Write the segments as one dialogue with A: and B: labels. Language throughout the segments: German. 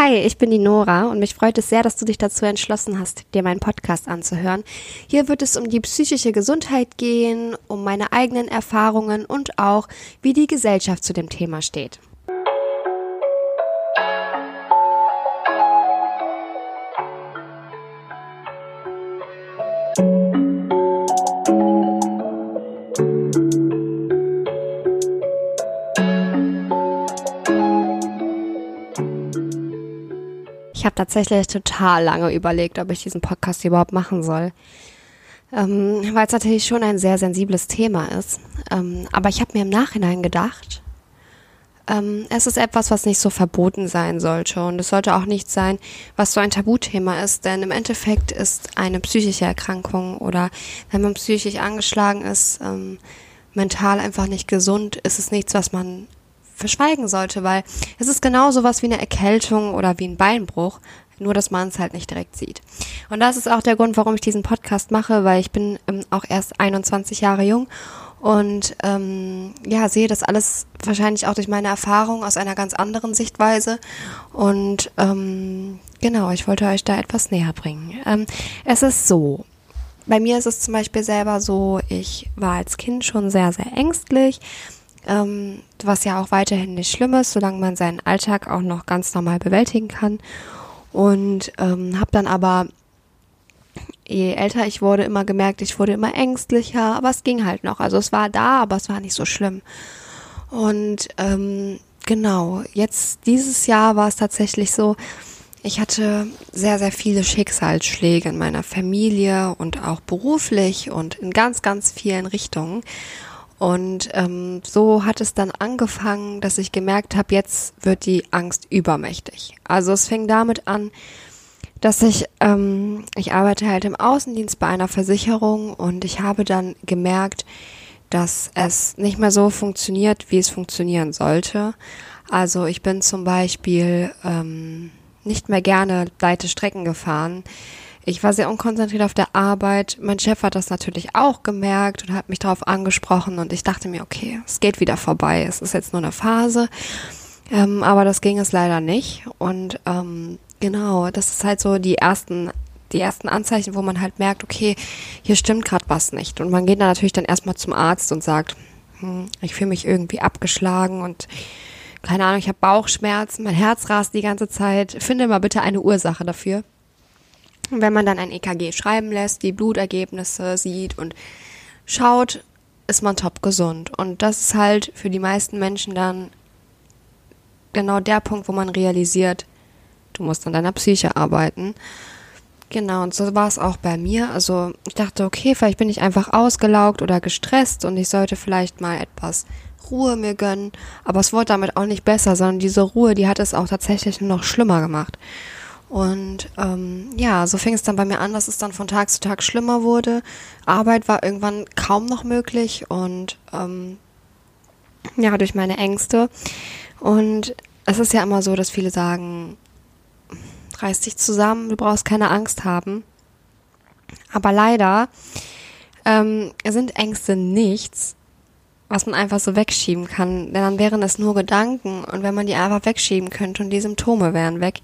A: Hi, ich bin die Nora und mich freut es sehr, dass du dich dazu entschlossen hast, dir meinen Podcast anzuhören. Hier wird es um die psychische Gesundheit gehen, um meine eigenen Erfahrungen und auch, wie die Gesellschaft zu dem Thema steht. Habe tatsächlich total lange überlegt, ob ich diesen Podcast überhaupt machen soll. Ähm, weil es natürlich schon ein sehr sensibles Thema ist. Ähm, aber ich habe mir im Nachhinein gedacht, ähm, es ist etwas, was nicht so verboten sein sollte. Und es sollte auch nicht sein, was so ein Tabuthema ist. Denn im Endeffekt ist eine psychische Erkrankung oder wenn man psychisch angeschlagen ist, ähm, mental einfach nicht gesund, ist es nichts, was man verschweigen sollte, weil es ist genau sowas wie eine Erkältung oder wie ein Beinbruch, nur dass man es halt nicht direkt sieht. Und das ist auch der Grund, warum ich diesen Podcast mache, weil ich bin ähm, auch erst 21 Jahre jung und ähm, ja, sehe das alles wahrscheinlich auch durch meine Erfahrung aus einer ganz anderen Sichtweise. Und ähm, genau, ich wollte euch da etwas näher bringen. Ähm, es ist so. Bei mir ist es zum Beispiel selber so, ich war als Kind schon sehr, sehr ängstlich ähm, was ja auch weiterhin nicht schlimm ist, solange man seinen Alltag auch noch ganz normal bewältigen kann. Und ähm, habe dann aber, je älter ich wurde, immer gemerkt, ich wurde immer ängstlicher, aber es ging halt noch. Also es war da, aber es war nicht so schlimm. Und ähm, genau, jetzt dieses Jahr war es tatsächlich so, ich hatte sehr, sehr viele Schicksalsschläge in meiner Familie und auch beruflich und in ganz, ganz vielen Richtungen. Und ähm, so hat es dann angefangen, dass ich gemerkt habe, jetzt wird die Angst übermächtig. Also es fing damit an, dass ich, ähm, ich arbeite halt im Außendienst bei einer Versicherung und ich habe dann gemerkt, dass es nicht mehr so funktioniert, wie es funktionieren sollte. Also ich bin zum Beispiel ähm, nicht mehr gerne weite Strecken gefahren. Ich war sehr unkonzentriert auf der Arbeit. Mein Chef hat das natürlich auch gemerkt und hat mich darauf angesprochen und ich dachte mir, okay, es geht wieder vorbei. Es ist jetzt nur eine Phase. Ähm, aber das ging es leider nicht. Und ähm, genau, das ist halt so die ersten die ersten Anzeichen, wo man halt merkt, okay, hier stimmt gerade was nicht. Und man geht dann natürlich dann erstmal zum Arzt und sagt, hm, ich fühle mich irgendwie abgeschlagen und keine Ahnung, ich habe Bauchschmerzen, mein Herz rast die ganze Zeit. Finde mal bitte eine Ursache dafür. Wenn man dann ein EKG schreiben lässt, die Blutergebnisse sieht und schaut, ist man top gesund. Und das ist halt für die meisten Menschen dann genau der Punkt, wo man realisiert, du musst an deiner Psyche arbeiten. Genau, und so war es auch bei mir. Also ich dachte, okay, vielleicht bin ich einfach ausgelaugt oder gestresst und ich sollte vielleicht mal etwas Ruhe mir gönnen. Aber es wurde damit auch nicht besser, sondern diese Ruhe, die hat es auch tatsächlich noch schlimmer gemacht. Und ähm, ja, so fing es dann bei mir an, dass es dann von Tag zu Tag schlimmer wurde. Arbeit war irgendwann kaum noch möglich und ähm, ja, durch meine Ängste. Und es ist ja immer so, dass viele sagen, reiß dich zusammen, du brauchst keine Angst haben. Aber leider ähm, sind Ängste nichts, was man einfach so wegschieben kann. Denn dann wären es nur Gedanken und wenn man die einfach wegschieben könnte und die Symptome wären weg,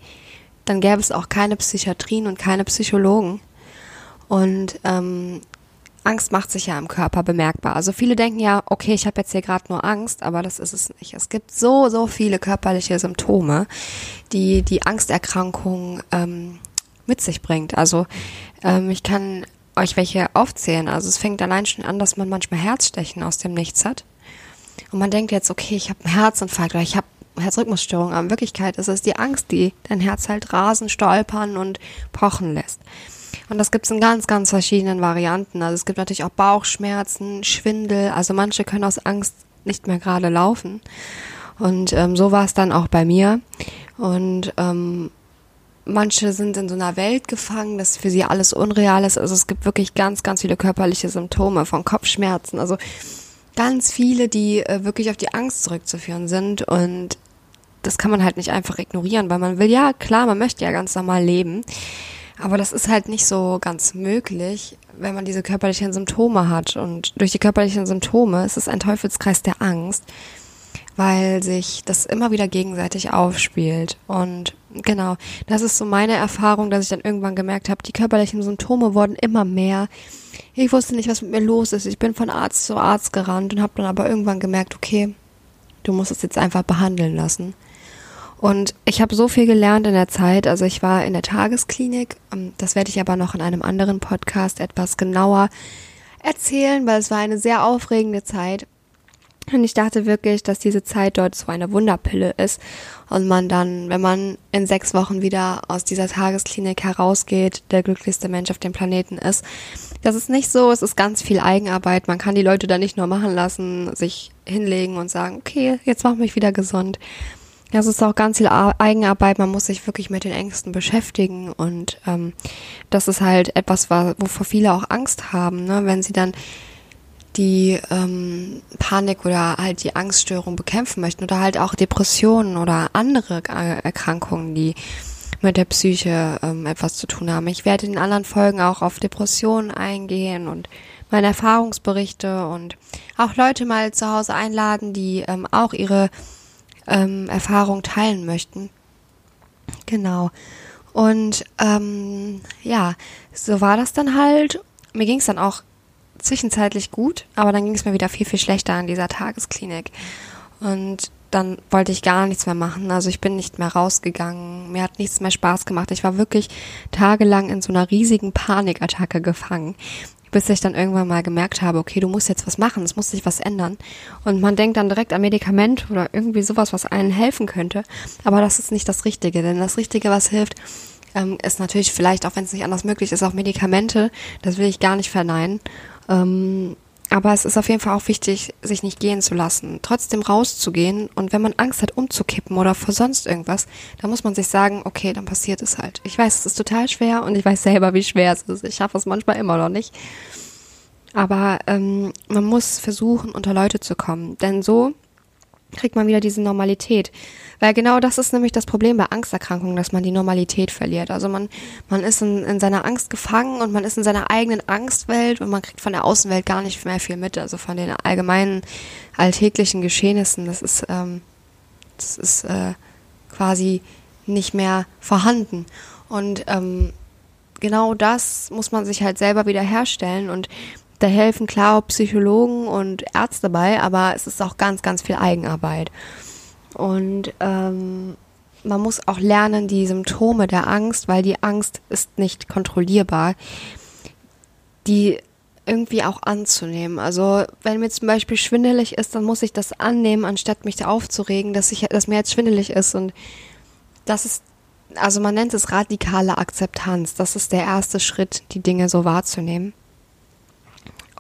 A: dann gäbe es auch keine Psychiatrien und keine Psychologen. Und ähm, Angst macht sich ja im Körper bemerkbar. Also viele denken ja, okay, ich habe jetzt hier gerade nur Angst, aber das ist es nicht. Es gibt so, so viele körperliche Symptome, die die Angsterkrankung ähm, mit sich bringt. Also ähm, ich kann euch welche aufzählen. Also es fängt allein schon an, dass man manchmal Herzstechen aus dem Nichts hat. Und man denkt jetzt, okay, ich habe einen Herzinfarkt oder ich habe Herzrhythmusstörung, aber in Wirklichkeit ist es die Angst, die dein Herz halt rasen, stolpern und pochen lässt. Und das gibt es in ganz, ganz verschiedenen Varianten. Also es gibt natürlich auch Bauchschmerzen, Schwindel. Also manche können aus Angst nicht mehr gerade laufen. Und ähm, so war es dann auch bei mir. Und ähm, manche sind in so einer Welt gefangen, dass für sie alles unreal ist. Also es gibt wirklich ganz, ganz viele körperliche Symptome von Kopfschmerzen. Also ganz viele, die äh, wirklich auf die Angst zurückzuführen sind. Und das kann man halt nicht einfach ignorieren, weil man will, ja klar, man möchte ja ganz normal leben. Aber das ist halt nicht so ganz möglich, wenn man diese körperlichen Symptome hat. Und durch die körperlichen Symptome ist es ein Teufelskreis der Angst. weil sich das immer wieder gegenseitig aufspielt. Und genau, das ist so meine Erfahrung, dass ich dann irgendwann gemerkt habe, die körperlichen Symptome wurden immer mehr. Ich wusste nicht, was mit mir los ist. Ich bin von Arzt zu Arzt gerannt und habe dann aber irgendwann gemerkt, okay, du musst es jetzt einfach behandeln lassen. Und ich habe so viel gelernt in der Zeit. Also ich war in der Tagesklinik. Ähm, das werde ich aber noch in einem anderen Podcast etwas genauer erzählen, weil es war eine sehr aufregende Zeit. Und ich dachte wirklich, dass diese Zeit dort so eine Wunderpille ist und man dann, wenn man in sechs Wochen wieder aus dieser Tagesklinik herausgeht, der glücklichste Mensch auf dem Planeten ist. Das ist nicht so, es ist ganz viel Eigenarbeit. Man kann die Leute da nicht nur machen lassen, sich hinlegen und sagen, okay, jetzt mach mich wieder gesund. Ja, es ist auch ganz viel Eigenarbeit. Man muss sich wirklich mit den Ängsten beschäftigen und ähm, das ist halt etwas, wovor viele auch Angst haben, ne? wenn sie dann die ähm, Panik oder halt die Angststörung bekämpfen möchten oder halt auch Depressionen oder andere Erkrankungen, die mit der Psyche ähm, etwas zu tun haben. Ich werde in anderen Folgen auch auf Depressionen eingehen und meine Erfahrungsberichte und auch Leute mal zu Hause einladen, die ähm, auch ihre ähm, Erfahrung teilen möchten. Genau. Und ähm, ja, so war das dann halt. Mir ging es dann auch zwischenzeitlich gut, aber dann ging es mir wieder viel, viel schlechter an dieser Tagesklinik. Und dann wollte ich gar nichts mehr machen. Also ich bin nicht mehr rausgegangen. Mir hat nichts mehr Spaß gemacht. Ich war wirklich tagelang in so einer riesigen Panikattacke gefangen. Bis ich dann irgendwann mal gemerkt habe, okay, du musst jetzt was machen, es muss sich was ändern. Und man denkt dann direkt an Medikament oder irgendwie sowas, was einen helfen könnte. Aber das ist nicht das Richtige, denn das Richtige, was hilft, ähm, ist natürlich vielleicht, auch wenn es nicht anders möglich ist, auch Medikamente. Das will ich gar nicht verneinen. Ähm, aber es ist auf jeden Fall auch wichtig, sich nicht gehen zu lassen, trotzdem rauszugehen. Und wenn man Angst hat, umzukippen oder vor sonst irgendwas, dann muss man sich sagen, okay, dann passiert es halt. Ich weiß, es ist total schwer und ich weiß selber, wie schwer es ist. Ich schaffe es manchmal immer noch nicht. Aber ähm, man muss versuchen, unter Leute zu kommen. Denn so kriegt man wieder diese Normalität. Weil genau das ist nämlich das Problem bei Angsterkrankungen, dass man die Normalität verliert. Also man, man ist in, in seiner Angst gefangen und man ist in seiner eigenen Angstwelt und man kriegt von der Außenwelt gar nicht mehr viel mit. Also von den allgemeinen alltäglichen Geschehnissen. Das ist, ähm, das ist äh, quasi nicht mehr vorhanden. Und ähm, genau das muss man sich halt selber wieder herstellen und da helfen klar auch Psychologen und Ärzte bei, aber es ist auch ganz, ganz viel Eigenarbeit. Und ähm, man muss auch lernen, die Symptome der Angst, weil die Angst ist nicht kontrollierbar, die irgendwie auch anzunehmen. Also wenn mir zum Beispiel schwindelig ist, dann muss ich das annehmen, anstatt mich da aufzuregen, dass ich, dass mir jetzt schwindelig ist. Und das ist, also man nennt es radikale Akzeptanz. Das ist der erste Schritt, die Dinge so wahrzunehmen.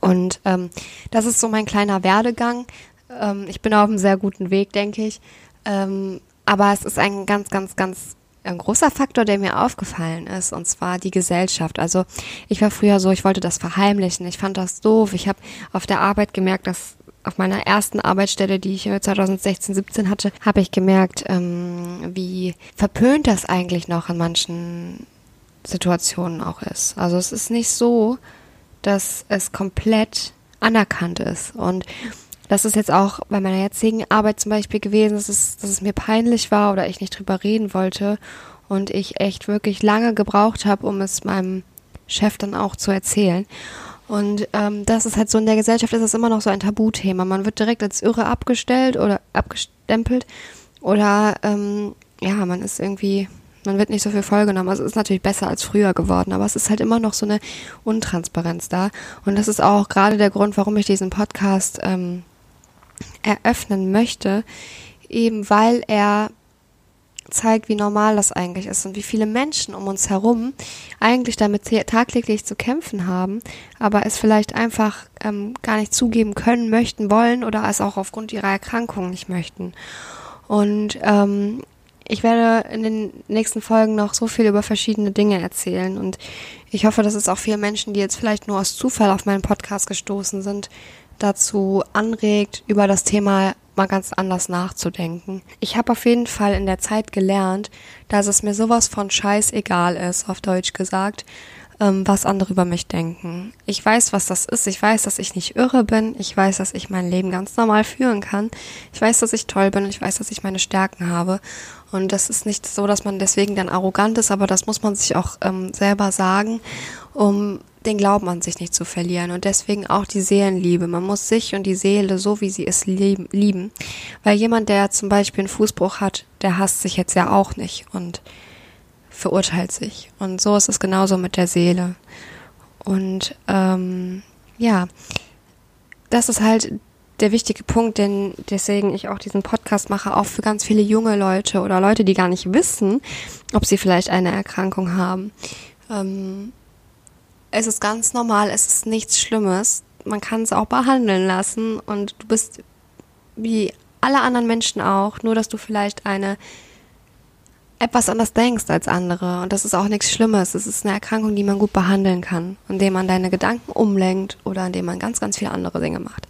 A: Und ähm, das ist so mein kleiner Werdegang. Ähm, ich bin auf einem sehr guten Weg, denke ich. Ähm, aber es ist ein ganz, ganz, ganz ein großer Faktor, der mir aufgefallen ist, und zwar die Gesellschaft. Also ich war früher so, ich wollte das verheimlichen, ich fand das doof. Ich habe auf der Arbeit gemerkt, dass auf meiner ersten Arbeitsstelle, die ich 2016, 17 hatte, habe ich gemerkt, ähm, wie verpönt das eigentlich noch in manchen Situationen auch ist. Also es ist nicht so, dass es komplett anerkannt ist. Und das ist jetzt auch bei meiner jetzigen Arbeit zum Beispiel gewesen, dass es, dass es mir peinlich war oder ich nicht drüber reden wollte und ich echt wirklich lange gebraucht habe, um es meinem Chef dann auch zu erzählen. Und ähm, das ist halt so in der Gesellschaft ist es immer noch so ein Tabuthema. Man wird direkt als irre abgestellt oder abgestempelt oder ähm, ja, man ist irgendwie, man wird nicht so viel vollgenommen. Also es ist natürlich besser als früher geworden, aber es ist halt immer noch so eine Untransparenz da. Und das ist auch gerade der Grund, warum ich diesen Podcast ähm, eröffnen möchte, eben weil er zeigt, wie normal das eigentlich ist und wie viele Menschen um uns herum eigentlich damit tagtäglich zu kämpfen haben, aber es vielleicht einfach ähm, gar nicht zugeben können, möchten, wollen oder es auch aufgrund ihrer Erkrankung nicht möchten. Und ähm, ich werde in den nächsten Folgen noch so viel über verschiedene Dinge erzählen und ich hoffe, dass es auch viele Menschen, die jetzt vielleicht nur aus Zufall auf meinen Podcast gestoßen sind, dazu anregt, über das Thema mal ganz anders nachzudenken. Ich habe auf jeden Fall in der Zeit gelernt, dass es mir sowas von scheißegal ist, auf Deutsch gesagt, ähm, was andere über mich denken. Ich weiß, was das ist. Ich weiß, dass ich nicht irre bin. Ich weiß, dass ich mein Leben ganz normal führen kann. Ich weiß, dass ich toll bin. Ich weiß, dass ich meine Stärken habe. Und das ist nicht so, dass man deswegen dann arrogant ist, aber das muss man sich auch ähm, selber sagen, um den Glauben an sich nicht zu verlieren. Und deswegen auch die Seelenliebe. Man muss sich und die Seele so, wie sie ist, lieben. Weil jemand, der zum Beispiel einen Fußbruch hat, der hasst sich jetzt ja auch nicht. Und verurteilt sich. Und so ist es genauso mit der Seele. Und ähm, ja, das ist halt der wichtige Punkt, denn deswegen ich auch diesen Podcast mache, auch für ganz viele junge Leute oder Leute, die gar nicht wissen, ob sie vielleicht eine Erkrankung haben. Ähm, es ist ganz normal, es ist nichts Schlimmes. Man kann es auch behandeln lassen und du bist wie alle anderen Menschen auch, nur dass du vielleicht eine etwas anders denkst als andere. Und das ist auch nichts Schlimmes. Es ist eine Erkrankung, die man gut behandeln kann, indem man deine Gedanken umlenkt oder indem man ganz, ganz viele andere Dinge macht.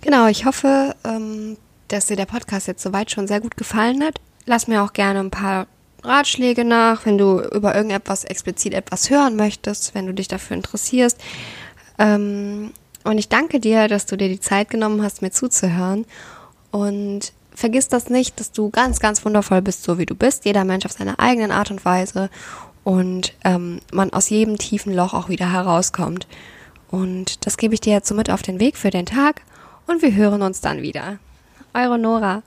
A: Genau, ich hoffe, ähm, dass dir der Podcast jetzt soweit schon sehr gut gefallen hat. Lass mir auch gerne ein paar Ratschläge nach, wenn du über irgendetwas explizit etwas hören möchtest, wenn du dich dafür interessierst. Ähm, und ich danke dir, dass du dir die Zeit genommen hast, mir zuzuhören. Und vergiss das nicht, dass du ganz, ganz wundervoll bist, so wie du bist. Jeder Mensch auf seine eigenen Art und Weise und ähm, man aus jedem tiefen Loch auch wieder herauskommt. Und das gebe ich dir jetzt so mit auf den Weg für den Tag und wir hören uns dann wieder. Eure Nora.